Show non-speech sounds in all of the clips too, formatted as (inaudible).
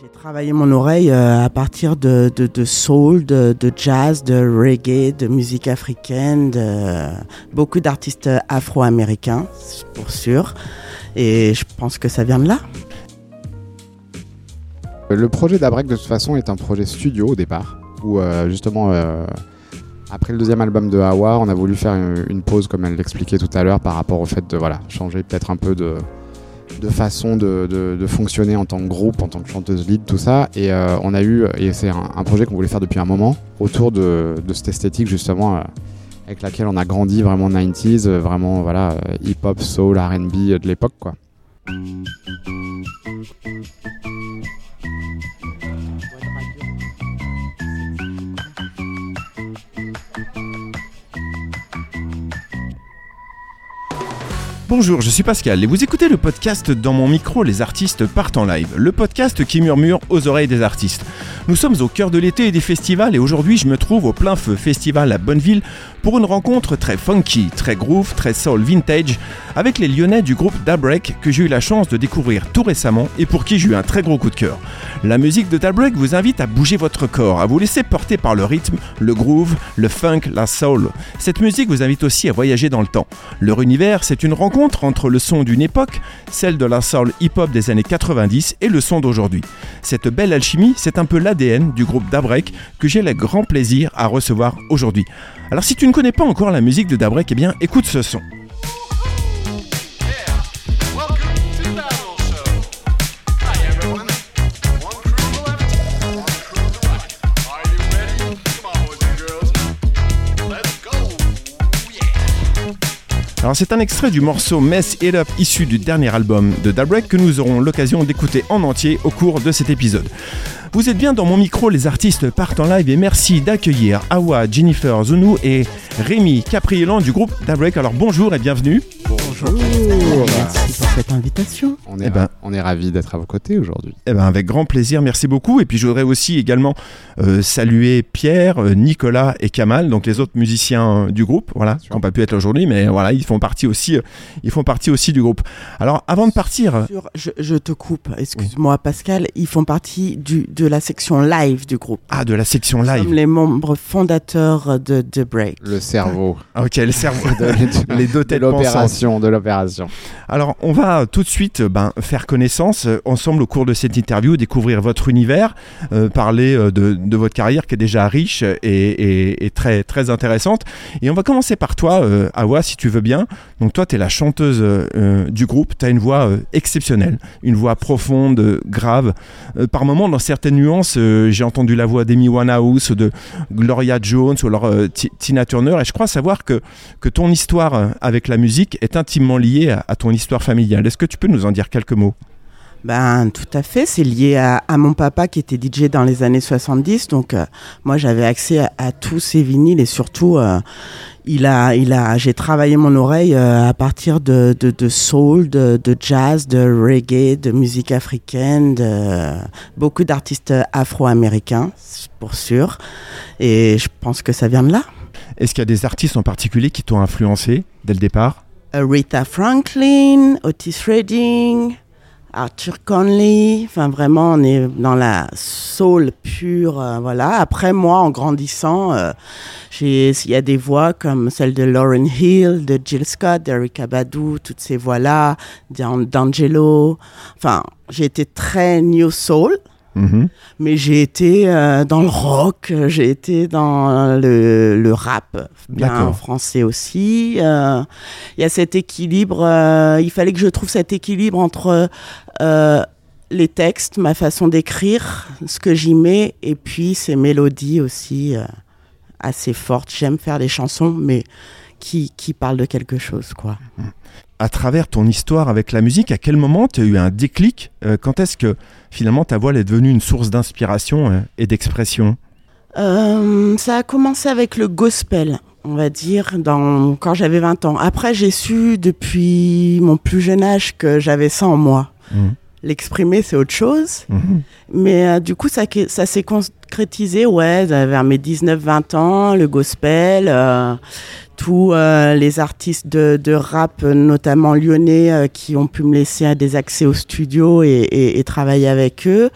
J'ai travaillé mon oreille euh, à partir de, de, soul, de, de, jazz, de reggae, de musique africaine, de beaucoup d'artistes afro-américains, pour sûr. Et je pense que ça vient de là. Le projet d'Abrek, de toute façon, est un projet studio au départ, où euh, justement, euh, après le deuxième album de Hawa, on a voulu faire une, une pause, comme elle l'expliquait tout à l'heure, par rapport au fait de voilà, changer peut-être un peu de, de façon de, fonctionner en tant que groupe, en tant que chanteuse lead, tout ça. Et euh, on a eu, et c'est un, projet qu'on voulait faire depuis un moment, autour de, de cette esthétique justement euh, avec laquelle on a grandi vraiment 90s, euh, vraiment voilà, hip-hop, soul, RB de l'époque quoi. Bonjour, je suis Pascal et vous écoutez le podcast Dans mon micro, les artistes partent en live, le podcast qui murmure aux oreilles des artistes. Nous sommes au cœur de l'été et des festivals et aujourd'hui je me trouve au plein feu festival à Bonneville pour une rencontre très funky, très groove, très soul vintage avec les Lyonnais du groupe Dabrek que j'ai eu la chance de découvrir tout récemment et pour qui j'ai eu un très gros coup de cœur. La musique de Dabrek vous invite à bouger votre corps, à vous laisser porter par le rythme, le groove, le funk, la soul. Cette musique vous invite aussi à voyager dans le temps. Leur univers, c'est une rencontre entre le son d'une époque, celle de la soul hip-hop des années 90 et le son d'aujourd'hui. Cette belle alchimie, c'est un peu l'ADN du groupe Dabrek que j'ai le grand plaisir à recevoir aujourd'hui. Alors si tu ne connais pas encore la musique de Dabrek, eh bien écoute ce son. Alors c'est un extrait du morceau Mess It Up issu du dernier album de Dabrek que nous aurons l'occasion d'écouter en entier au cours de cet épisode. Vous êtes bien dans mon micro, les artistes partent en live et merci d'accueillir Awa, Jennifer, Zunu et Rémi Caprielan du groupe Dabrek. Alors bonjour et bienvenue. Bonjour. Merci pour cette invitation. On est, eh ben, on est ravis d'être à vos côtés aujourd'hui. Eh ben, avec grand plaisir, merci beaucoup. Et puis je voudrais aussi également euh, saluer Pierre, euh, Nicolas et Kamal, donc les autres musiciens du groupe, voilà, qui n'ont pas pu être là aujourd'hui, mais voilà, ils font partie aussi, euh, ils font partie aussi du groupe. Alors avant de partir, je, je te coupe, excuse-moi. Pascal, ils font partie du, de la section live du groupe. Ah, de la section live. Comme les membres fondateurs de The Break. Le cerveau. ok, le cerveau. (laughs) de, les deux têtes l'opération, de l'opération. Alors, on va tout de suite ben, faire connaissance euh, ensemble au cours de cette interview, découvrir votre univers, euh, parler euh, de, de, votre carrière qui est déjà riche et, et, et, très, très intéressante. Et on va commencer par toi, euh, Awa, si tu veux bien. Donc, toi, tu es la chanteuse euh, du groupe. Tu as une voix exceptionnelle, une voix profonde, grave. par moments, dans certaines nuances, j'ai entendu la voix d'Amy Winehouse, de Gloria Jones ou alors Tina Turner. Et je crois savoir que, ton histoire avec la musique est intimement liée à ton histoire familiale. Est-ce que tu peux nous en dire quelques mots? Ben, tout à fait. C'est lié à, à, mon papa qui était DJ dans les années 70. Donc, euh, moi, j'avais accès à, à, tous ces vinyles et surtout, euh, il a, il a, j'ai travaillé mon oreille euh, à partir de, de, de soul, de, de, jazz, de reggae, de musique africaine, de beaucoup d'artistes afro-américains, pour sûr. Et je pense que ça vient de là. Est-ce qu'il y a des artistes en particulier qui t'ont influencé dès le départ? Rita Franklin, Otis Redding, Arthur Conley, enfin vraiment on est dans la soul pure, euh, voilà. Après moi, en grandissant, euh, il y a des voix comme celle de Lauren Hill, de Jill Scott, d'Erika Badu, toutes ces voix-là, d'Angelo. Enfin, j'ai été très new soul. -hmm. Mais j'ai été euh, dans le rock, j'ai été dans le, le rap, bien français aussi. Il euh, y a cet équilibre, euh, il fallait que je trouve cet équilibre entre euh, les textes, ma façon d'écrire, ce que j'y mets, et puis ces mélodies aussi euh, assez fortes. J'aime faire des chansons, mais qui, qui parlent de quelque chose, quoi. À travers ton histoire avec la musique, à quel moment tu as eu un déclic euh, Quand est-ce que finalement ta voix est devenue une source d'inspiration euh, et d'expression? Euh, Ça a commencé avec le gospel, on va dire, dans, quand j'avais 20 ans. Après, j'ai su depuis mon plus jeune âge que j'avais ça en moi. Mmh. L'exprimer, c'est autre chose. Mhm. Mais du coup, ça, ça s'est concrétisé, ouais, vers mes 19-20 ans, le gospel, tous euh, les artistes de, rap, notamment lyonnais, euh, qui ont pu me laisser des accès au studio et, travailler avec eux.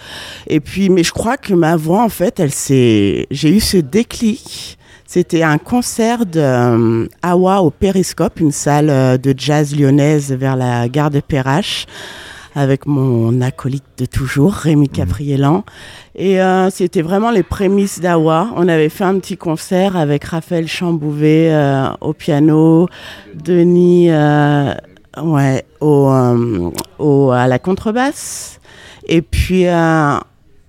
Et puis, mais je crois que ma voix, en fait, elle s'est, j'ai eu ce déclic. C'était un concert de euh, Awa au Périscope, une salle de jazz lyonnaise vers la gare de Perrache avec mon acolyte de toujours, Rémi mhm. Caprielan. Et euh, c'était vraiment les prémices d'Awa. On avait fait un petit concert avec Raphaël Chambouvet euh, au piano, Denis euh, ouais, au, au, à la contrebasse. Et puis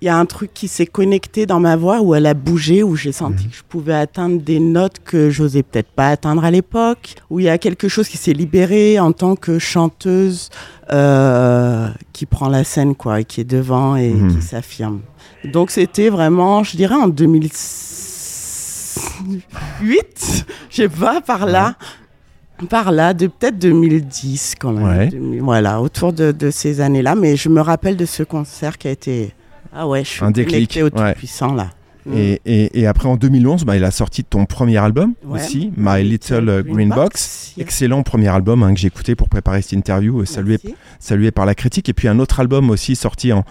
il y a un truc qui s'est connecté dans ma voix où elle a bougé, où j'ai senti mhm. que je pouvais atteindre des notes que j'osais peut-être pas atteindre à l'époque, où il y a quelque chose qui s'est libéré en tant que chanteuse euh, qui prend la scène quoi, et qui est devant et mhm. qui s'affirme. Donc c'était vraiment, je dirais en 2008, je sais pas, par là. Par là, de peut-être 2010 quand même. voilà, autour de, de ces années-là. Mais je me rappelle de ce concert qui a été ah ouais, je suis un déclic. au tout-puissant là. Et, et, et, après en 2011, bah, il a sorti ton premier album aussi, My Little Green, Box. Excellent premier album hein, que j'ai écouté pour préparer cette interview, euh, salué, salué par la critique. Et puis un autre album aussi sorti en,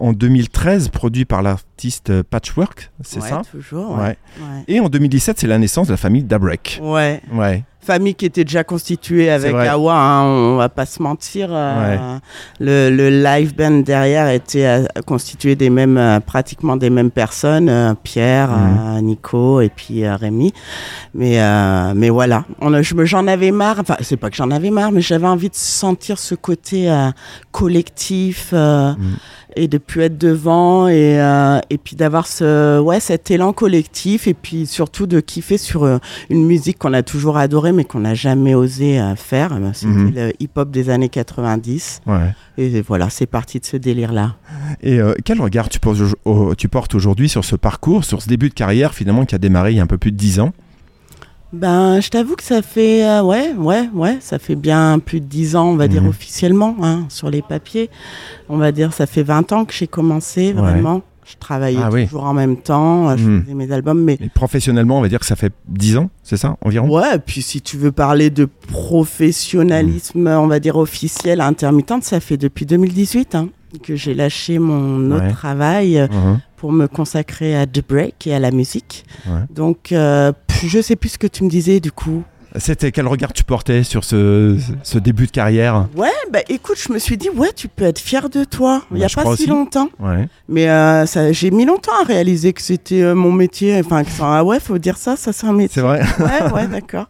en 2013, produit par l'artiste euh, Patchwork, c'est ça? toujours. Ouais. Et en 2017, c'est la naissance de la famille Dabrek. Ouais. Ouais famille qui était déjà constituée avec Awa, hein, on va pas se mentir. Euh, le, le, live band derrière était euh, constitué des mêmes, euh, pratiquement des mêmes personnes, Pierre, mhm. Nico et puis Rémi. Mais, mais voilà, j'en avais marre. Enfin, c'est pas que j'en avais marre, mais j'avais envie de sentir ce côté collectif. Mhm et de plus être devant et, euh, et puis d'avoir ce ouais cet élan collectif et puis surtout de kiffer sur euh, une musique qu'on a toujours adorée mais qu'on n'a jamais osé euh, faire c'était mhm. le hip hop des années 90 ouais. et voilà c'est parti de ce délire là et quel regard tu, tu portes aujourd'hui sur ce parcours sur ce début de carrière finalement qui a démarré il y a un peu plus de 10 ans? Ben, je t'avoue que ça fait, euh, ouais, ouais, ouais, ça fait bien plus de 10 ans, on va dire mhm. officiellement, hein, sur les papiers. On va dire, ça fait 20 ans que j'ai commencé, vraiment. Je travaillais ah toujours en même temps, je mhm. faisais mes albums, mais... professionnellement, on va dire que ça fait 10 ans, c'est ça, environ? Ouais, puis si tu veux parler de professionnalisme, on va dire officiel, intermittente, ça fait depuis 2018 hein, que j'ai lâché mon autre travail. Mhm. Pour me consacrer à The Break et à la musique. Donc, euh, je sais plus ce que tu me disais du coup. C'était quel regard tu portais sur ce, ce, début de carrière Ouais, bah écoute, je me suis dit, ouais, tu peux être fier de toi. Il n'y a bah, pas si longtemps. Ouais. Mais euh, ça, j'ai mis longtemps à réaliser que c'était euh, mon métier. Enfin, que ah ouais, faut dire ça, ça c'est un métier. C'est vrai (laughs) Ouais, ouais, d'accord.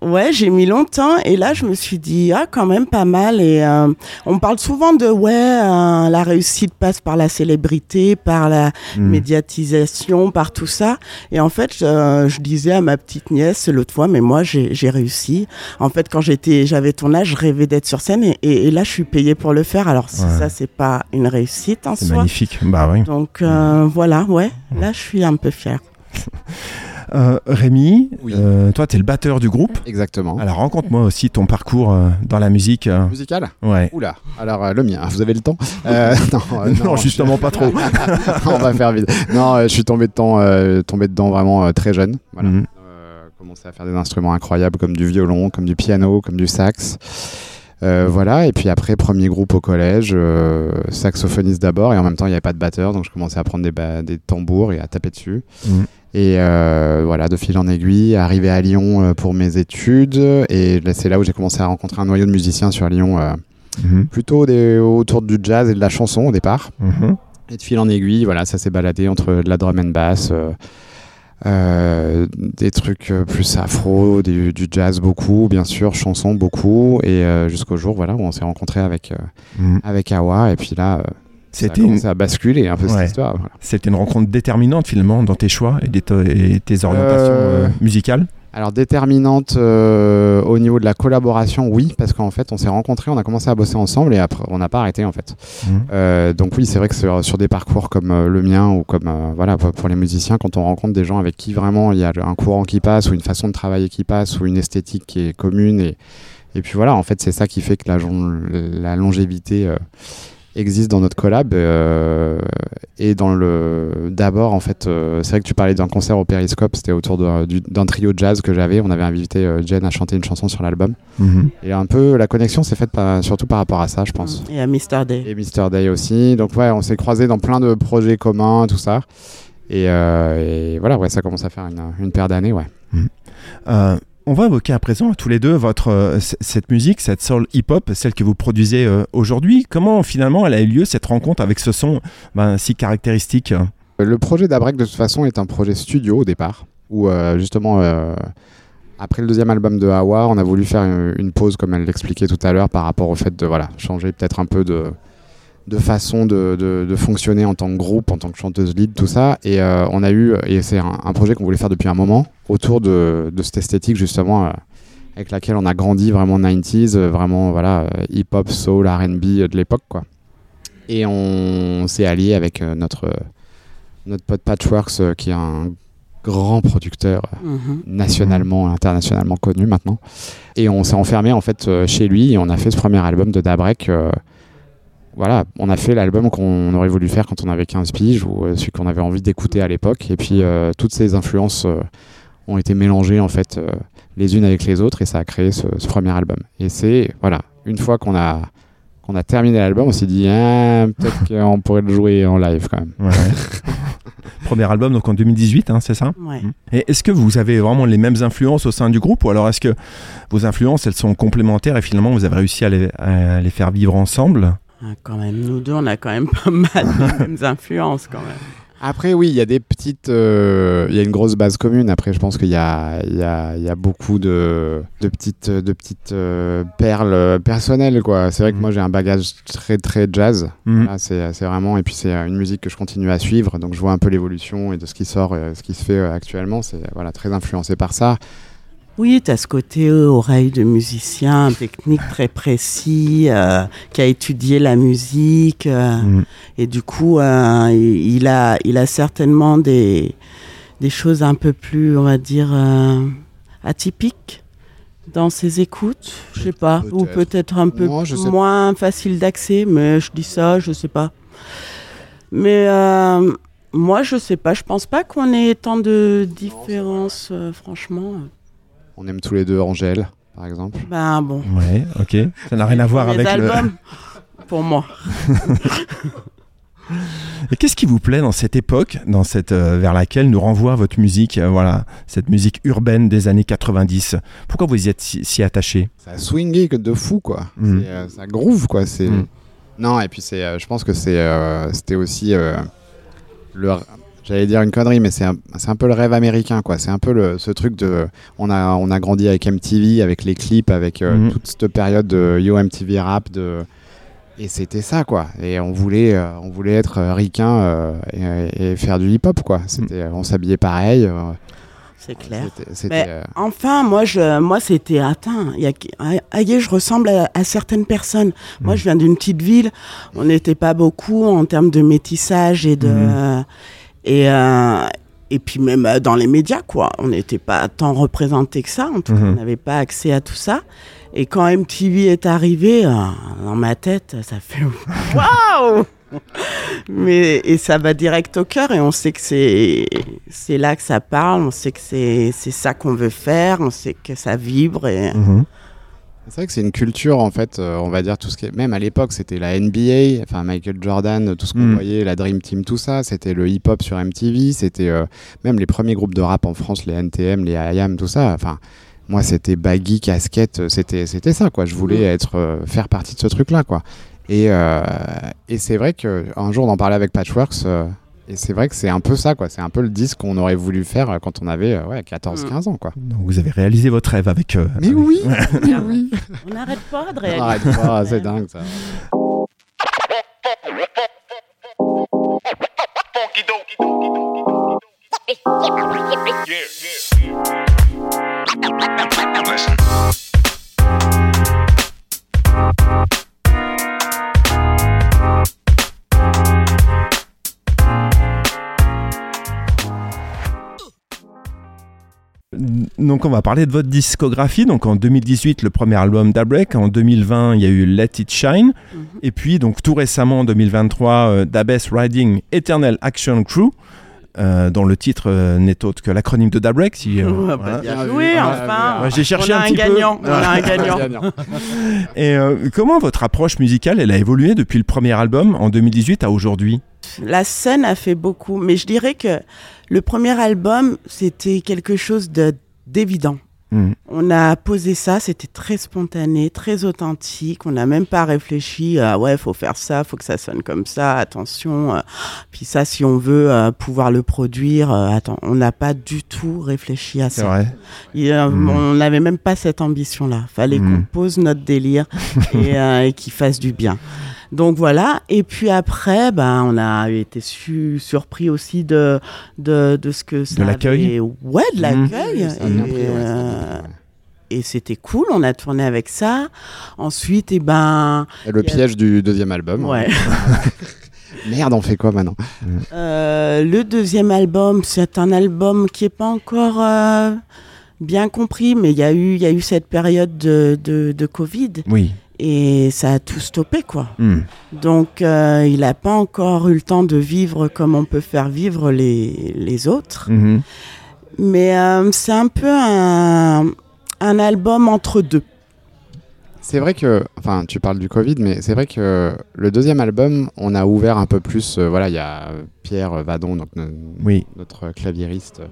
Ouais, j'ai mis longtemps et là, je me suis dit, ah, quand même pas mal. Et euh, on parle souvent de, ouais, la réussite passe par la célébrité, par la hmm. médiatisation, par tout ça. Et en fait, je, je disais à ma petite nièce l'autre fois, mais moi, j'ai j'ai réussi. En fait, quand j'étais, j'avais ton âge, je rêvais d'être sur scène et, là, je suis payée pour le faire. Alors, ça, c'est pas une réussite en soi. C'est magnifique. Bah oui. Donc, euh, voilà, ouais. Là, je suis un peu fière. (laughs) Euh, Rémi, euh, toi, tu es le batteur du groupe. Exactement. Alors, raconte-moi aussi ton parcours dans la musique. Musicale Ouais. Oula. Alors, le mien, vous avez le temps? (laughs) Non, justement, pas trop. (laughs) on va faire vite. Non, je suis tombé dedans, tombé dedans vraiment très jeune. Voilà. Mhm commencé à faire des instruments incroyables comme du violon, comme du piano, comme du sax. Euh, voilà, et puis après, premier groupe au collège, euh, saxophoniste d'abord, et en même temps, il n'y avait pas de batteur, donc je commençais à prendre des, des tambours et à taper dessus. Mmh. Et euh, voilà, de fil en aiguille, arrivé à Lyon pour mes études, et c'est là où j'ai commencé à rencontrer un noyau de musiciens sur Lyon, mmh. plutôt des, autour du jazz et de la chanson au départ. Mmh. Et de fil en aiguille, voilà, ça s'est baladé entre de la drum and bass. Euh, des trucs euh, plus afro, du, jazz beaucoup, bien sûr, chansons beaucoup, et euh, jusqu'au jour voilà, où on s'est rencontré avec, mm. avec Awa, et puis là, c'était une... ça a basculé un peu cette histoire. C'était une rencontre déterminante finalement dans tes choix et, et tes orientations musicales alors déterminante euh, au niveau de la collaboration, oui, parce qu'en fait on s'est rencontrés, on a commencé à bosser ensemble et après on n'a pas arrêté en fait. Mhm. Euh, donc oui, c'est vrai que sur, sur, des parcours comme euh, le mien ou comme voilà pour les musiciens, quand on rencontre des gens avec qui vraiment il y a un courant qui passe ou une façon de travailler qui passe ou une esthétique qui est commune et et puis voilà, en fait c'est ça qui fait que la, la longévité existe dans notre collab. Euh, et dans le. D'abord, en fait, euh, c'est vrai que tu parlais d'un concert au Periscope, c'était autour d'un trio jazz que j'avais. On avait invité euh, Jen à chanter une chanson sur l'album. Mhm. Et un peu, la connexion s'est faite surtout par rapport à ça, je pense. Et à Mr. Day. Et Mr. Day aussi. Donc, ouais, on s'est croisés dans plein de projets communs, tout ça. Et, voilà, ouais, ça commence à faire une, paire d'années, ouais. Mhm. On va évoquer à présent tous les deux votre euh, cette musique, cette soul hip-hop, celle que vous produisez euh, aujourd'hui. Comment finalement elle a eu lieu cette rencontre avec ce son ben, si caractéristique? Le projet d'Abrek de toute façon est un projet studio au départ, où euh, justement après le deuxième album de Hawa, on a voulu faire une, pause comme elle l'expliquait tout à l'heure par rapport au fait de voilà changer peut-être un peu de de façon de, fonctionner en tant que groupe, en tant que chanteuse lead, tout ça. Et euh, on a eu, et c'est un, projet qu'on voulait faire depuis un moment, autour de, cette esthétique justement euh, avec laquelle on a grandi vraiment 90s, euh, vraiment voilà hip-hop, soul, R&B de l'époque quoi. Et on s'est allié avec notre notre pote Patchworks qui est un grand producteur mhm. nationalement, internationalement connu maintenant. Et on s'est enfermé en fait chez lui et on a fait ce premier album de Dabrek voilà, on a fait l'album qu'on aurait voulu faire quand on avait 15 piges ou euh, celui qu'on avait envie d'écouter à l'époque. Et puis euh, toutes ces influences euh, ont été mélangées en fait les unes avec les autres et ça a créé ce, premier album. Et c'est voilà, une fois qu'on a qu'on a terminé l'album, on s'est dit ah, peut-être (laughs) qu'on pourrait le jouer en live quand même. (laughs) premier album donc en 2018, hein, c'est ça? Ouais. Et est-ce que vous avez vraiment les mêmes influences au sein du groupe ou alors est-ce que vos influences elles sont complémentaires et finalement vous avez réussi à les faire vivre ensemble? Ah, quand même, nous deux, on a quand même (laughs) pas mal de mêmes influences quand même. Après, oui, il y a des petites. Euh, il y a une grosse base commune. Après, je pense qu'il y a, y, a, y a, beaucoup de, de petites, de petites euh, perles personnelles. quoi. C'est vrai que mhm. moi, j'ai un bagage très, très jazz. Mhm. c'est vraiment. Et puis, c'est une musique que je continue à suivre. Donc, je vois un peu l'évolution et de ce qui sort, ce qui se fait euh, actuellement. C'est voilà, très influencé par ça. Oui, tu as ce côté euh, oreille de musicien, technique très précis, euh, qui a étudié la musique. Euh, mm. Et du coup, il, a, il a certainement des, des choses un peu plus, on va dire, atypiques dans ses écoutes. Je sais pas. Ou peut-être un peu moins facile d'accès, mais je dis ça, je sais pas. Mais moi, je sais pas. Je pense pas qu'on ait tant de différences, franchement. On aime tous les deux Angèle, par exemple. Ben bon. Ouais, ok. Ça n'a rien à voir avec albums, pour moi. (laughs) Et qu'est-ce qui vous plaît dans cette époque, dans cette euh, vers laquelle nous renvoie votre musique, euh, voilà, cette musique urbaine des années 90 Pourquoi vous y êtes si, attaché Ça a swingé que de fou, quoi. Mm. Euh, ça groove, quoi. C'est mm. non, et puis c'est, je pense que c'est, c'était aussi le J'allais dire une connerie, mais c'est un, un, peu le rêve américain, quoi. C'est un peu le, ce truc de. On a, on a grandi avec MTV, avec les clips, avec euh, mhm. toute cette période de Yo MTV Rap. De, et c'était ça, quoi. Et on voulait, euh, on voulait être euh, ricain et, faire du hip-hop, quoi. C'était, On s'habillait pareil. c'est clair. Mais enfin, moi, je, moi, c'était atteint. Aïe, je ressemble à, certaines personnes. Moi, mhm. je viens d'une petite ville. On n'était pas beaucoup en termes de métissage et de. Et, euh, et puis même euh, dans les médias, quoi. On n'était pas tant représenté que ça. En tout cas, mhm. on n'avait pas accès à tout ça. Et quand MTV est arrivé, euh, dans ma tête, ça fait (laughs) waouh Mais et ça va direct au cœur et on sait que c'est c'est là que ça parle, on sait que c'est c'est ça qu'on veut faire, on sait que ça vibre et mhm. C'est vrai que c'est une culture, en fait, euh, on va dire tout ce qui est... Même à l'époque, c'était la NBA, enfin Michael Jordan, tout ce qu'on mm. voyait, la Dream Team, tout ça. C'était le hip-hop sur MTV, c'était euh, même les premiers groupes de rap en France, les NTM, les IAM, tout ça. Enfin, moi, c'était baggy, casquette, c'était, c'était ça, quoi. Je voulais mm. être, euh, faire partie de ce truc-là, quoi. Et, et c'est vrai qu'un jour, on en parlait avec Patchworks et c'est vrai que c'est un peu ça, quoi. C'est un peu le disque qu'on aurait voulu faire quand on avait 14-15 ans, quoi. Donc vous avez réalisé votre rêve avec. Mais. Oui, mais oui On n'arrête pas de réaliser. On n'arrête pas, c'est dingue ça. Donc on va parler de votre discographie. Donc en 2018 le premier album d'Abreak, en 2020 il y a eu Let It Shine, mhm. et puis donc tout récemment en 2023 euh, Dabes Riding Eternal Action Crew. Euh, dont le titre euh, n'est autre que l'acronyme de Daybreak. Si. Euh, (laughs) bah, ah, oui, enfin. J'ai cherché on a un, gagnant. Peu. (laughs) Et comment votre approche musicale elle a évolué depuis le premier album en 2018 à aujourd'hui? La scène a fait beaucoup, mais je dirais que le premier album, c'était quelque chose d'évident. Mm. On a posé ça, c'était très spontané, très authentique. On n'a même pas réfléchi à ouais, faut faire ça, faut que ça sonne comme ça. Attention. Euh, puis ça, si on veut euh, pouvoir le produire, euh, attends, on n'a pas du tout réfléchi à ça. Vrai. Mm. On n'avait même pas cette ambition-là. Fallait mm. qu'on pose notre délire (laughs) et, et qu'il fasse du bien. Donc voilà. Et puis après, ben, on a été surpris aussi de, de, de ce que ça. De l'accueil Ouais, de l'accueil. Euh, et, c'était cool, on a tourné avec ça. Ensuite, et eh ben. Et le piège du deuxième album. Ouais. (laughs) Merde, on fait quoi maintenant euh, Le deuxième album, c'est un album qui n'est pas encore euh, bien compris, mais il y, a eu, y a eu cette période de, de, de Covid. Oui et ça a tout stoppé quoi. Hmm. Donc euh, il n'a pas encore eu le temps de vivre comme on peut faire vivre les, les autres. Hmm. Mais euh, c'est un peu un, un, album entre deux. C'est vrai que, enfin, tu parles du Covid, mais c'est vrai que le deuxième album, on a ouvert un peu plus. Euh, voilà, il y a Pierre Vadon, donc oui. notre claviériste.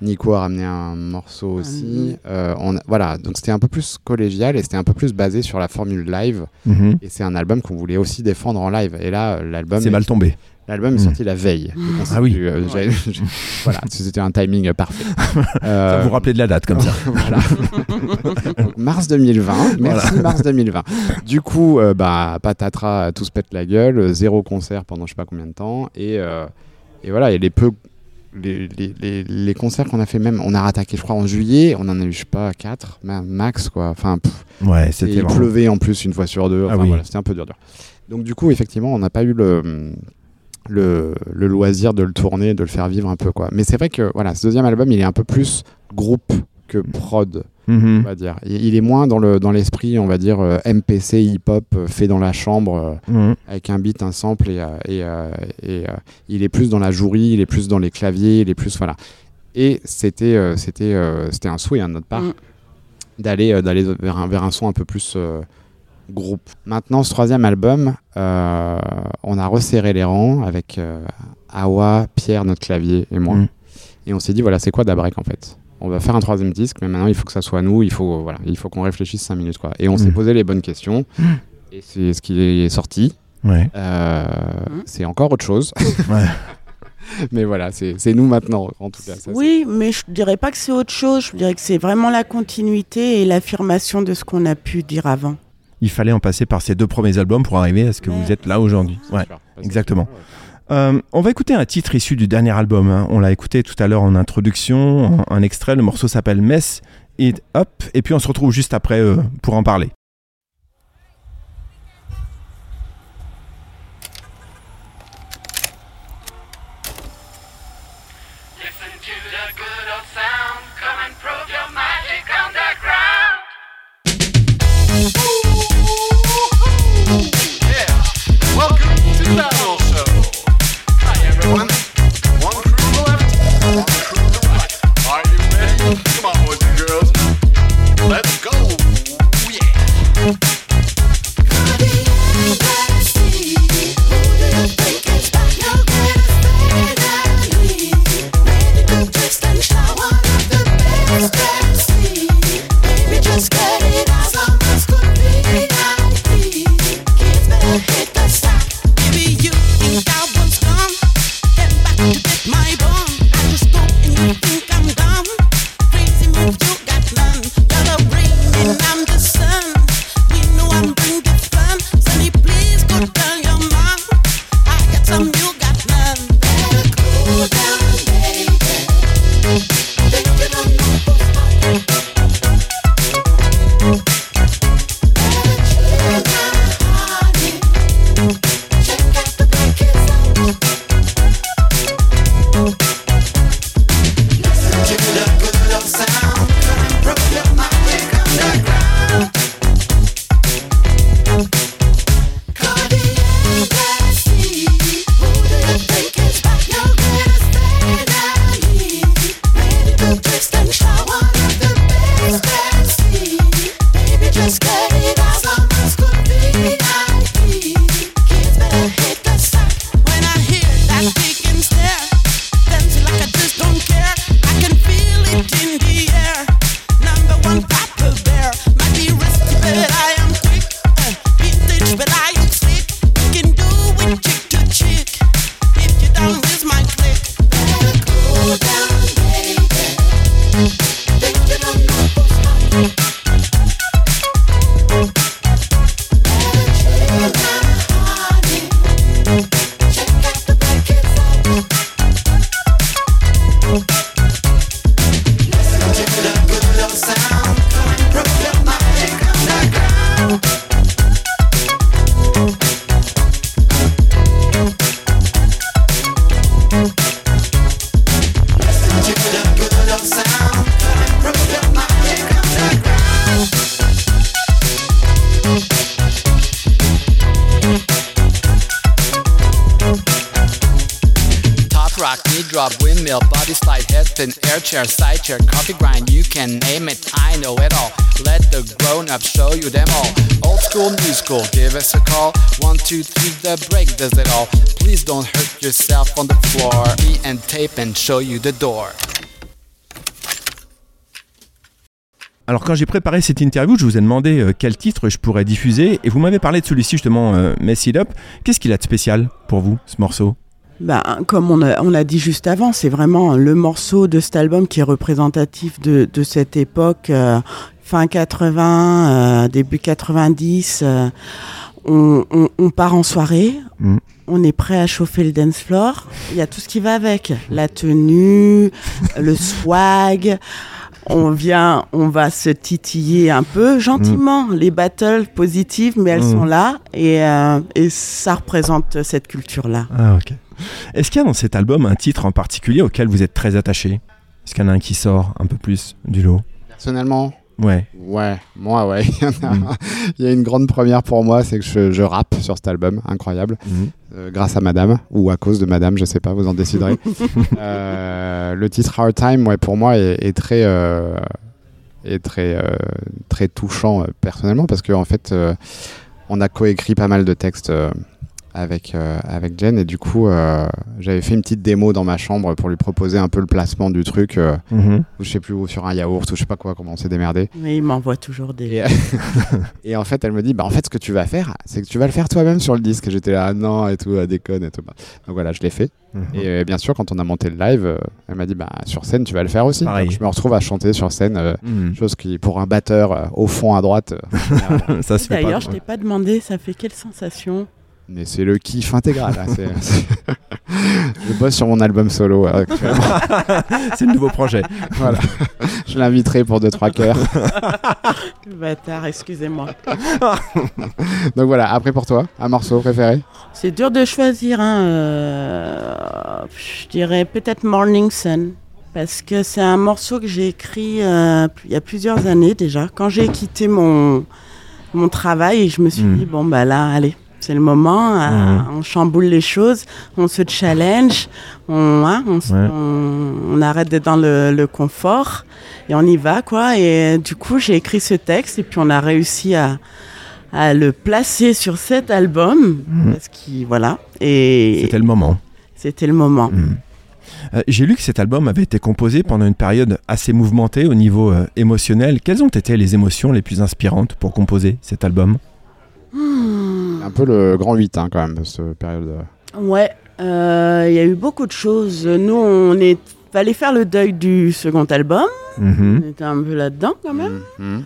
Nico a ramené un morceau aussi. Euh, on, voilà, donc c'était un peu plus collégial et c'était un peu plus basé sur la formule live. Mhm. Et c'est un album qu'on voulait aussi défendre en live. Et là, l'album. C'est mal tombé. L'album est mhm. sorti la veille. Ah oui. Euh, voilà, c'était un timing parfait. (laughs) Euh, ça vous rappelez de la date comme ça. (laughs) (laughs) voilà. mars 2020. Merci mars 2020. Du coup, euh, bah patatras, tout se pète la gueule, zéro concert pendant je sais pas combien de temps et et voilà, il y a les peu les, les, les, concerts qu'on a fait même, on a rattaqué je crois en juillet, on en a eu je sais pas 4 max quoi. Enfin, ouais, c'était il pleuvait en plus une fois sur deux. Ah enfin, voilà, c'était un peu dur, dur. Donc du coup effectivement on n'a pas eu le, le, le loisir de le tourner, de le faire vivre un peu quoi. Mais c'est vrai que voilà, ce deuxième album il est un peu plus groupe que prod. Mhm. On va dire. Il est moins dans le dans l'esprit, on va dire euh, MPC hip-hop euh, fait dans la chambre euh, mhm. avec un beat, un sample et, et, et il est plus dans la jouerie, il est plus dans les claviers, il est plus voilà. Et c'était c'était c'était un souhait hein, de notre part mm. d'aller d'aller vers un vers un son un peu plus groupe. Maintenant, ce troisième album, on a resserré les rangs avec Awa, Pierre, notre clavier et moi. Mm. Et on s'est dit, voilà, c'est quoi Dabrek en fait? On va faire un troisième disque, mais maintenant il faut que ça soit nous, il faut, voilà, il faut qu'on réfléchisse cinq minutes. Quoi. Et on s'est mm. posé les bonnes questions, mm. et c'est ce qui est sorti. Ouais. Euh. C'est encore autre chose. (laughs) (laughs) mais voilà, c'est nous maintenant, en tout cas. oui, mais je dirais pas que c'est autre chose, je dirais que c'est vraiment la continuité et l'affirmation de ce qu'on a pu dire avant il fallait en passer par ces deux premiers albums pour arriver à ce que vous êtes là aujourd'hui. Ouais, exactement. Euh, on va écouter un titre issu du dernier album. Hein. On l'a écouté tout à l'heure en introduction, un extrait. Le morceau s'appelle Mess It Up. Et puis on se retrouve juste après euh, pour en parler. Chair, side chair, coffee grind, you can name it, I know it all. Let the grown up show you them all. Old school, new school, give us a call. One, two, three, the break does it all. Please don't hurt yourself on the floor. Me and tape and show you the door. Alors quand j'ai préparé cette interview, je vous ai demandé euh, quel titre je pourrais diffuser et vous m'avez parlé de celui-ci justement, euh, Mess It Up. Qu'est-ce qu'il a de spécial pour vous, ce morceau? Ben, comme on l'a on dit juste avant, c'est vraiment le morceau de cet album qui est représentatif de, de cette époque, euh, fin 80, euh, début 90. Euh, on, on, on, part en soirée, mm. on est prêt à chauffer le dance floor. Il y a tout ce qui va avec, la tenue, le swag on vient, on va se titiller un peu gentiment. Mm. Les battles positives, mais elles mm. sont là et, et, ça représente cette culture-là. Ah, ok. Est-ce qu'il y a dans cet album un titre en particulier auquel vous êtes très attaché? Est-ce qu'il y en a un qui sort un peu plus du lot? Personnellement? Ouais. Ouais, moi, ouais. (laughs) Mm. (laughs) Il y, a une grande première pour moi, c'est que je, je, rappe sur cet album, incroyable, mm. euh, grâce à Madame, ou à cause de Madame, je sais pas, vous en déciderez. (laughs) euh, le titre Hard Time, ouais, pour moi, est, est très, euh, est très, très touchant personnellement, parce qu'en en fait, on a coécrit pas mal de textes avec, euh, avec Jen. Et du coup euh, j'avais fait une petite démo dans ma chambre pour lui proposer un peu le placement du truc euh, mhm. ou je sais plus où sur un yaourt ou je sais pas quoi comment on s'est démerdé. Mais il m'envoie toujours des (laughs) et, en fait elle me dit bah en fait ce que tu vas faire c'est que tu vas le faire toi-même sur le disque. Et j'étais là ah non et tout déconne et tout donc voilà je l'ai fait. Mhm. et bien sûr quand on a monté le live elle m'a dit bah sur scène tu vas le faire aussi. Donc, je me retrouve à chanter sur scène mhm. chose qui pour un batteur au fond à droite (laughs) ça d'ailleurs je t'ai pas demandé ça fait quelle sensation mais c'est le kiff intégral. (laughs) je bosse sur mon album solo actuellement. (laughs) c'est le nouveau projet. Voilà. Je l'inviterai pour 2-3 cœurs. (laughs) Bâtard, excusez-moi. Donc voilà, après pour toi, un morceau préféré? C'est dur de choisir. Hein. Euh, je dirais peut-être Morning Sun. Parce que c'est un morceau que j'ai écrit euh, il y a plusieurs années déjà. Quand j'ai quitté mon, mon travail, je me suis hmm. dit, bon, bah là, allez, c'est le moment, euh, mhm. on chamboule les choses, on se challenge, on, hein, on, arrête d'être dans le, confort et on y va quoi. Et du coup, j'ai écrit ce texte et puis on a réussi à, le placer sur cet album mhm. parce voilà. Et c'était le moment. C'était le moment. Mhm. Euh, j'ai lu que cet album avait été composé pendant une période assez mouvementée au niveau euh, émotionnel. Quelles ont été les émotions les plus inspirantes pour composer cet album? Un peu le grand 8 hein, quand même, cette période. Ouais, euh, il y a eu beaucoup de choses. Nous, on est fallait faire le deuil du second album. Mhm. On était un peu là-dedans quand même. Mhm.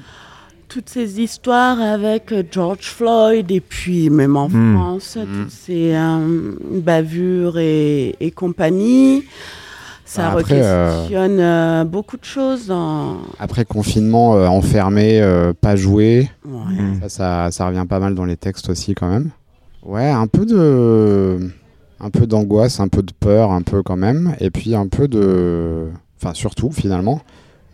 Toutes ces histoires avec George Floyd et puis même en mhm. France, toutes ces euh, bavures et, et compagnie. Ça bah, questionne euh, beaucoup de choses. Après confinement, euh, enfermé, euh, pas joué. Ça, ça, revient pas mal dans les textes aussi quand même. Ouais, un peu de, un peu d'angoisse, un peu de peur, un peu quand même, et puis un peu de, enfin surtout finalement,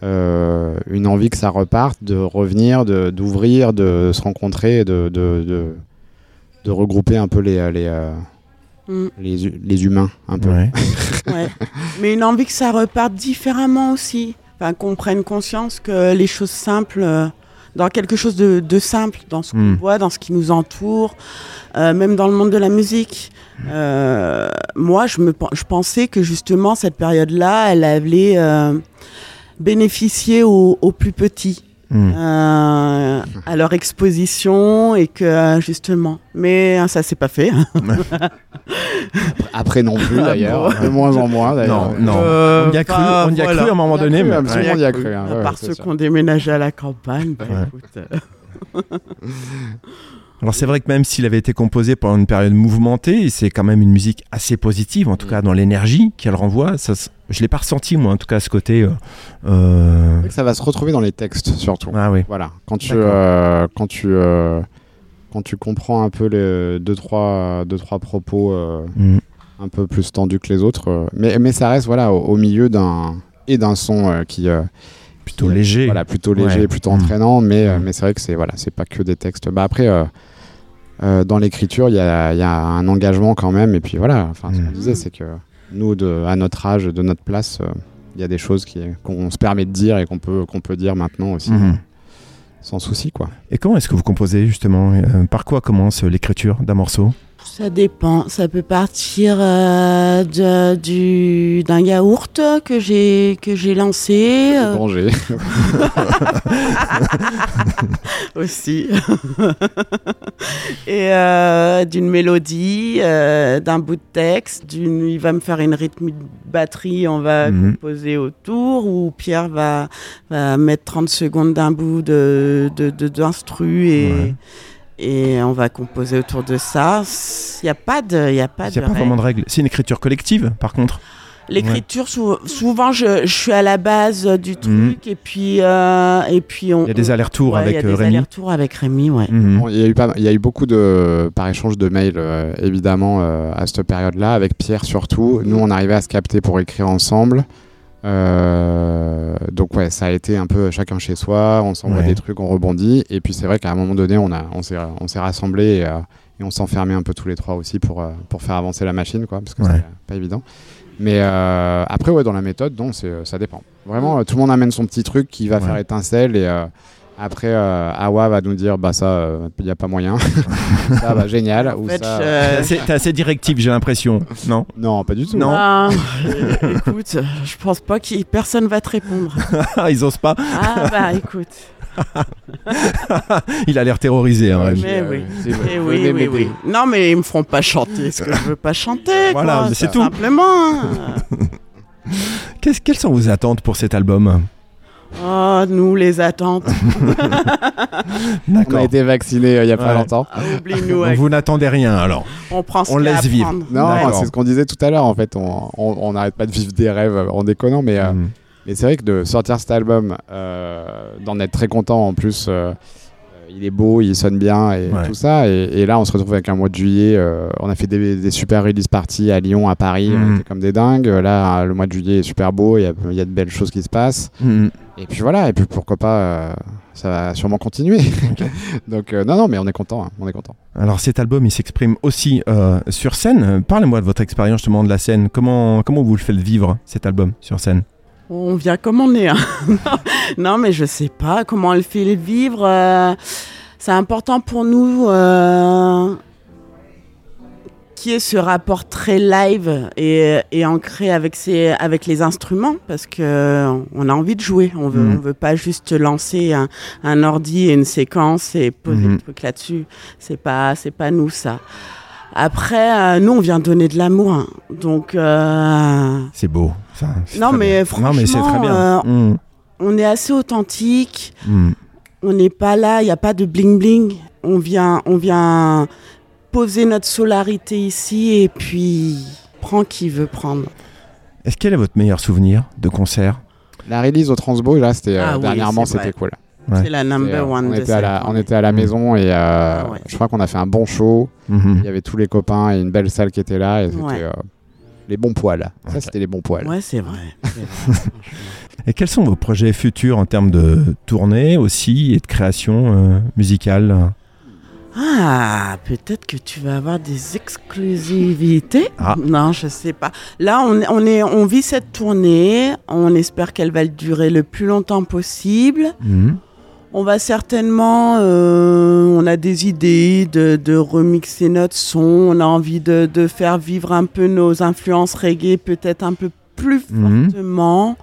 une envie que ça reparte, de revenir, de d'ouvrir, de, se rencontrer, de, de, de, de regrouper un peu les, les Mm. Les, les, humains, un peu. (laughs) Ouais. Mais une envie que ça reparte différemment aussi. Enfin, qu'on prenne conscience que les choses simples euh, dans quelque chose de, de simple, dans ce qu'on hmm. voit, dans ce qui nous entoure, euh, même dans le monde de la musique. Euh, moi, je, me, je pensais que justement, cette période-là, elle allait euh, bénéficier aux, aux plus petits. Hmm. Euh, à leur exposition et que justement, mais ça s'est pas fait. (laughs) Après non plus ah, d'ailleurs, de moins en moins d'ailleurs. Non, non. Euh, on y a cru, on y a cru à un moment donné, mais absolument on y a cru. Hein, à part ceux qui ont déménagé à la campagne, bah, écoute. (laughs) Alors c'est vrai que même s'il avait été composé pendant une période mouvementée, c'est quand même une musique assez positive, en tout cas dans l'énergie qu'elle renvoie. Ça, je l'ai pas ressenti moi, en tout cas ce côté. Euh, euh, ça va se retrouver dans les textes surtout. Ah oui. Voilà. Quand tu euh, quand tu quand tu comprends un peu les deux trois deux trois propos mm. un peu plus tendus que les autres, mais mais ça reste voilà au, milieu d'un et d'un son qui plutôt léger. Voilà, plutôt léger, plutôt entraînant, mais, mais c'est vrai que c'est voilà, c'est pas que des textes. Bah après, euh, dans l'écriture, il y a, y a, un engagement quand même. Et puis voilà, enfin, ce qu'on mm. disait, c'est que nous, de, à notre âge, de notre place, euh, il y a des choses qu'on se permet de dire et qu'on peut, qu'on peut dire maintenant aussi. Mm-hmm. Sans souci, quoi. Et comment est-ce que vous composez justement euh, Par quoi commence l'écriture d'un morceau? Ça dépend. Ça peut partir euh, d'un yaourt que j'ai que j'ai lancé. Euh... (laughs) Aussi. (laughs) Et euh, d'une mélodie, euh, d'un bout de texte. Il va me faire une rythmique batterie, on va mhm. composer autour. Ou Pierre va, va mettre 30 secondes d'un bout de d'instru et et on va composer autour de ça. Il n'y a pas de, il a pas de. pas vraiment de règles. C'est une écriture collective, par contre. L'écriture, souvent, je, je, suis à la base du mhm. truc et puis euh, et puis on. Il y a des allers-retours avec Rémi. Il y a des euh, allers-retours avec Rémi, ouais. Mhm. il, y a eu pas, il y a eu beaucoup de par échange de mails euh, évidemment à cette période-là avec Pierre surtout. Nous, on arrivait à se capter pour écrire ensemble. Euh, donc ouais, ça a été un peu chacun chez soi, on s'envoie des trucs, on rebondit. Et puis c'est vrai qu'à un moment donné, on, a, on s'est, rassemblés et, euh, et on s'enfermait un peu tous les trois aussi pour, euh, pour faire avancer la machine, quoi, parce que c'est pas évident. Mais après, ouais, dans la méthode, c'est, ça dépend. Vraiment, tout le monde amène son petit truc qui va faire étincelle et après, euh, Awa va nous dire bah ça, il euh, n'y a pas moyen. (laughs) ça, bah, génial. Ou ça... T'es assez directif, j'ai l'impression. Non? Non, pas du tout. Non? Ah, (laughs) écoute, je pense pas que personne va te répondre. (laughs) Ils osent pas? Ah bah écoute. il a l'air terrorisé. Hein, mais oui. Eh oui, oui, oui, Non, mais ils me feront pas chanter ce que je veux pas chanter. Voilà, c'est tout. Simplement. Hein. quelles sont vos attentes pour cet album? Oh, nous, les attentes. (laughs) On a été vaccinés euh, il n'y a pas longtemps. Ah, Vous n'attendez rien alors. On prend on laisse vivre. Non, c'est ce qu'on disait tout à l'heure en fait. On n'arrête pas de vivre des rêves en déconnant, mais, euh, mm. mais c'est vrai que de sortir cet album, euh, d'en être très content en plus il est beau, il sonne bien et tout ça. Et, là, on se retrouve avec un mois de juillet. Euh, on a fait des, super release parties à Lyon, à Paris. On mhm. était comme des dingues. Là, le mois de juillet est super beau. Il y a, de belles choses qui se passent. Mhm. Et puis voilà. Et puis pourquoi pas, euh, ça va sûrement continuer. (laughs) Donc euh, non, non, mais on est content. Hein, on est content. Alors cet album, il s'exprime aussi sur scène. Parlez-moi de votre expérience justement de la scène. Comment comment vous le faites vivre cet album sur scène? On vient comme on est. Hein. (laughs) non, mais je sais pas comment elle fait vivre. Euh, c'est important pour nous euh, qui est ce rapport très live et, ancré avec, avec les instruments parce que on a envie de jouer. On veut, mm. on veut pas juste lancer un, ordi et une séquence et poser mm-hmm. le truc là-dessus. C'est pas, c'est pas nous ça. Après, euh, nous, on vient donner de l'amour. Hein. Donc. Euh, c'est beau. non, mais franchement, non, mais c'est très bien. Euh, mm. On est assez authentique. Mm. On n'est pas là, il n'y a pas de bling-bling. On vient, on vient poser notre solarité ici et puis prend qui veut prendre. Est-ce quel est votre meilleur souvenir de concert? La release au Transbo, là, c'était ah dernièrement, c'était cool. C'est la number euh, one. On, était à la, on était à la maison et euh, ah je crois qu'on a fait un bon show. Mhm. Il y avait tous les copains et une belle salle qui était là. Et c'était euh, les bons poils. Ça, c'était les bons poils. Ouais, c'est vrai. (laughs) et quels sont vos projets futurs en termes de tournée aussi et de création musicale? Ah, peut-être que tu vas avoir des exclusivités. Ah. Non, je sais pas. Là, on, on, est, on vit cette tournée. On espère qu'elle va durer le plus longtemps possible. Mhm. On va certainement, euh, on a des idées de, de, remixer notre son, on a envie de, de, faire vivre un peu nos influences reggae peut-être un peu plus mhm. fortement.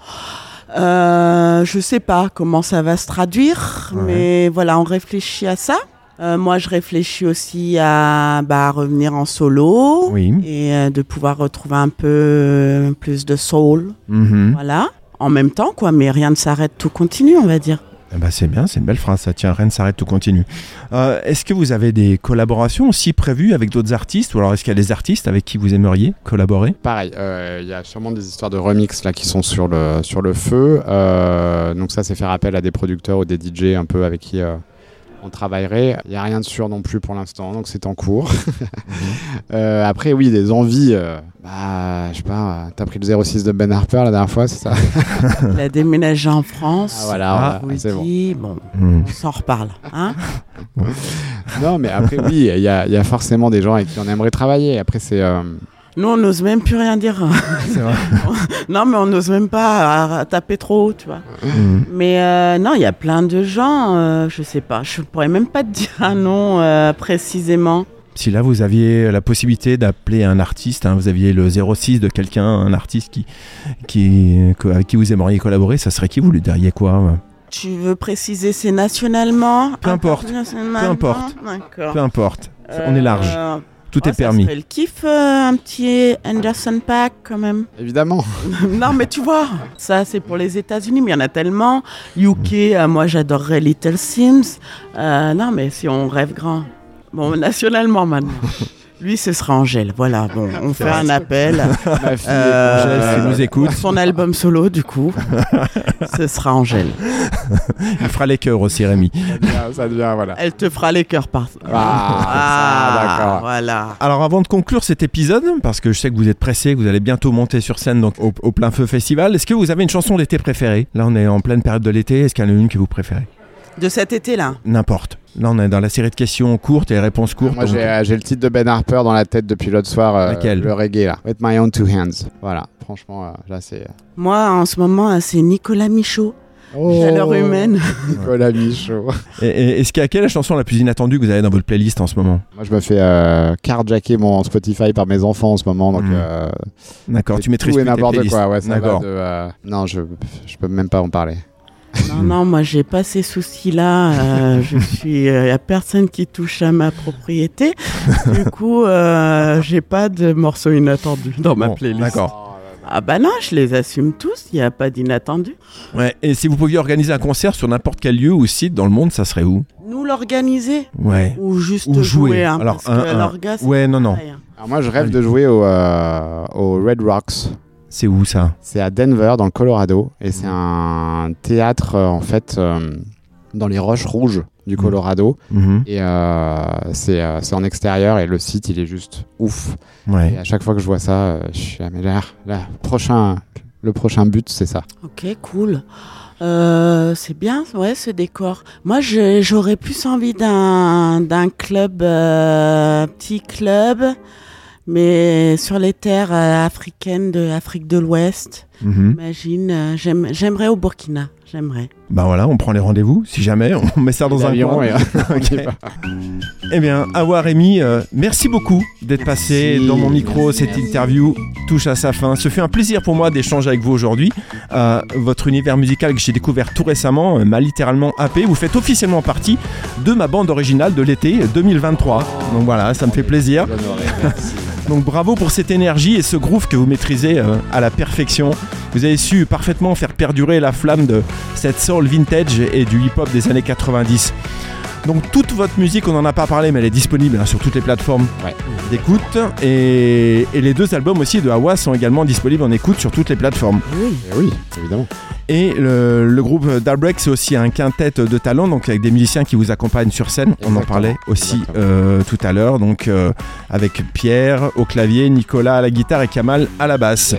Euh, je sais pas comment ça va se traduire, mais voilà, on réfléchit à ça. Euh, moi, je réfléchis aussi à bah, revenir en solo et euh, de pouvoir retrouver un peu plus de soul. Mhm. Voilà. En même temps, quoi, mais rien ne s'arrête, tout continue, on va dire. Eh ben c'est bien, c'est une belle phrase, ça tient, rien ne s'arrête, tout continue. Euh, est-ce que vous avez des collaborations aussi prévues avec d'autres artistes? Ou alors est-ce qu'il y a des artistes avec qui vous aimeriez collaborer? Pareil, il y a sûrement des histoires de remix là qui sont sur le, sur le feu. donc ça, c'est faire appel à des producteurs ou des DJ un peu avec qui on travaillerait. Il n'y a rien de sûr non plus pour l'instant, donc c'est en cours. (laughs) Euh, après, oui, des envies. Euh, bah, je sais pas, t'as pris le 06 de Ben Harper la dernière fois, c'est ça? Il a déménagé en France. Ah, voilà, c'est bon. bon hmm. On s'en reparle. Hein? Non, mais après, oui, il y a, forcément des gens avec qui on aimerait travailler. Après, c'est. Euh, nous, on n'ose même plus rien dire. (laughs) Vrai. (laughs) non, mais on n'ose même pas taper trop haut, tu vois. Mhm. Mais euh, non, il y a plein de gens, euh, je sais pas, je pourrais même pas te dire un nom euh, précisément. Si là, vous aviez la possibilité d'appeler un artiste, hein, vous aviez le 06 de quelqu'un, un artiste qui, qui, avec qui vous aimeriez collaborer, ça serait qui Vous lui diriez quoi Tu veux préciser, c'est nationalement? Peu importe. Peu importe. Peu importe. On est large. Tout est permis. Ça le kiff, euh, un petit Anderson Pack quand même. Évidemment. (laughs) non, mais tu vois, ça c'est pour les États-Unis, mais il y en a tellement. UK, euh, moi j'adorerais Little Sims. Euh, non, mais si on rêve grand. Bon, nationalement maintenant. (laughs) Lui, ce sera Angèle. Voilà, bon, on fait un appel. Ma fille euh, Angèle, nous écoute. Son album solo, du coup, (laughs) ce sera Angèle. Il fera les cœurs aussi, Rémi. Ça devient, voilà. Elle te fera les cœurs par. Ah, ah d'accord. Voilà. Alors, avant de conclure cet épisode, parce que je sais que vous êtes pressé, que vous allez bientôt monter sur scène donc au, au plein feu festival, est-ce que vous avez une chanson d'été préférée? Là, on est en pleine période de l'été. Est-ce qu'il y en a une que vous préférez? De cet été-là N'importe. Là, on est dans la série de questions courtes et réponses courtes. moi, euh, j'ai le titre de Ben Harper dans la tête depuis l'autre soir. Euh, le reggae, là. With my own two hands. Voilà, franchement, euh, là, c'est. Moi, en ce moment, c'est Nicolas Michaud. Oh, Chaleur humaine. (laughs) Nicolas Michaud. Et, est-ce qu'il y a quelle la chanson la plus inattendue que vous avez dans votre playlist en ce moment? Moi, je me fais carjacker mon Spotify par mes enfants en ce moment. Donc, hmm. D'accord, tu maîtrises tout et n'importe quoi. Ouais, non, je, je peux même pas en parler. Non, non, moi j'ai pas ces soucis-là. Euh, je (laughs) suis, il euh, a personne qui touche à ma propriété. Du (laughs) coup, euh, j'ai pas de morceaux inattendus dans ma playlist. D'accord. Ah bah non, je les assume tous, il n'y a pas d'inattendu. Ouais, et si vous pouviez organiser un concert sur n'importe quel lieu ou site dans le monde, ça serait où? Nous l'organiser Ouais. Ou juste jouer, hein, Alors, un, Ouais, non, non. Alors moi, je rêve de jouer au, au Red Rocks. C'est où ça C'est à Denver, dans le Colorado. Et c'est un théâtre, euh, en fait, euh, dans les roches rouges du mmh. Colorado. Mmh. Et euh, c'est en extérieur et le site, il est juste ouf. Et à chaque fois que je vois ça, je suis à mais là, prochain, le prochain but, c'est ça. Ok, cool. c'est bien, ouais, ce décor. Moi, j'aurais plus envie d'un club, petit club, mais sur les terres euh, africaines de Afrique de l'Ouest. Imagine, euh, j'aimerais au Burkina, j'aimerais. Bah voilà, on prend les rendez-vous. Si jamais, on (laughs) met ça dans un coin. (laughs) (laughs) eh bien, Awa Rémi, euh, merci beaucoup d'être passé dans mon micro. Cette interview touche à sa fin. Ce fut un plaisir pour moi d'échanger avec vous aujourd'hui. votre univers musical que j'ai découvert tout récemment m'a littéralement happé. Vous faites officiellement partie de ma bande originale de l'été 2023. Donc voilà, ça me fait plaisir. Donc bravo pour cette énergie et ce groove que vous maîtrisez euh, à la perfection. Vous avez su parfaitement faire perdurer la flamme de cette soul vintage et du hip-hop des années 90. Donc toute votre musique, on n'en a pas parlé, mais elle est disponible hein, sur toutes les plateformes d'écoute. Et, les deux albums aussi de Hawa sont également disponibles en écoute sur toutes les plateformes. Oui, eh oui évidemment. Et le, groupe Darbreak, c'est aussi un quintet de talent, donc avec des musiciens qui vous accompagnent sur scène. On en parlait aussi euh, tout à l'heure, donc euh, avec Pierre au clavier, Nicolas à la guitare et Kamal à la basse.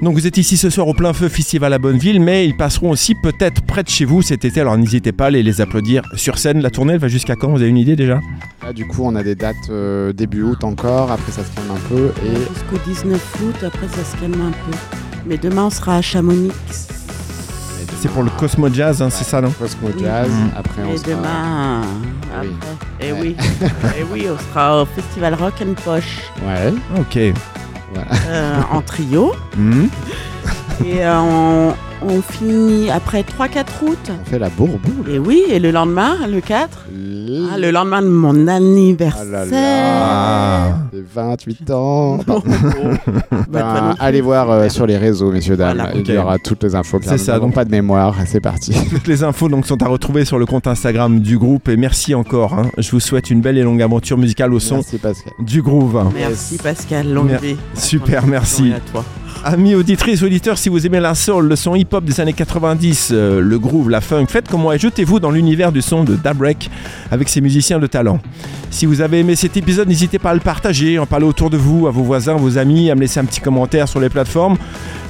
Donc vous êtes ici ce soir au plein feu Festival à Bonneville, mais ils passeront aussi peut-être près de chez vous cet été, alors n'hésitez pas à les, les applaudir sur scène. La tournée, elle va jusqu'à quand? Vous avez une idée déjà? Du coup, on a des dates euh, début août encore, après ça se calme un peu. Et... Jusqu'au 19 août, après ça se calme un peu. Mais demain, on sera à Chamonix. c'est pour le Cosmo Jazz, hein, c'est ça, non? Cosmo Jazz. Mm. Après, on Et sera- demain, Oui. après, et oui, (laughs) et oui, on sera au festival Rock and Poche Ouais. Ok. Euh, en trio. Mhm. (laughs) Et euh, on, on finit après 3-4 routes. On fait la bourboule. Et oui, et le lendemain, le 4, L- ah, le lendemain de mon Ah là anniversaire. là. Ah. J'ai 28 ans. (laughs) Ben, allez voir euh, sur les réseaux, messieurs, dames. Voilà. Il y aura toutes les infos. C'est nous ça, n'avons donc- pas de mémoire. C'est parti. (laughs) Toutes les infos donc sont à retrouver sur le compte Instagram du groupe et merci encore. hein. Je vous souhaite une belle et longue aventure musicale au son Merci, Pascal. du groove. Merci Pascal, longue Mer- vie. Super, merci. à toi. Amis auditrices, auditeurs, si vous aimez la soul, le son hip-hop des années 90, euh, le groove, la funk, faites comme moi et jetez-vous dans l'univers du son de Dabrek avec ses musiciens de talent. Si vous avez aimé cet épisode, n'hésitez pas à le partager, en parler autour de vous, à vos voisins, vos amis, à me laisser un petit commentaire sur les plateformes.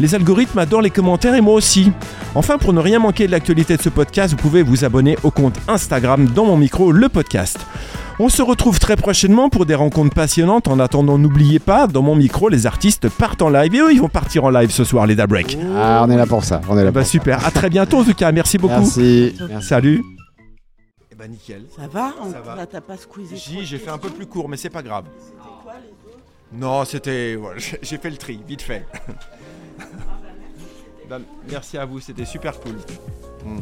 Les algorithmes adorent les commentaires et moi aussi. Enfin, pour ne rien manquer de l'actualité de ce podcast, vous pouvez vous abonner au compte Instagram dans mon micro, le podcast. On se retrouve très prochainement pour des rencontres passionnantes. En attendant, n'oubliez pas, dans mon micro, les artistes partent en live et eux, ils vont partir en live ce soir, les Dabrek. Ah, on est là pour ça. On est là Bah pour super, à très bientôt en tout cas, merci beaucoup. Merci. Salut. Eh bah nickel. Ça va On- Ça va. là, T'as pas squeezé j'ai fait un peu plus court, mais c'est pas grave. Non, c'était. j'ai fait le tri, vite fait. (laughs) Merci à vous, c'était super cool. Mm.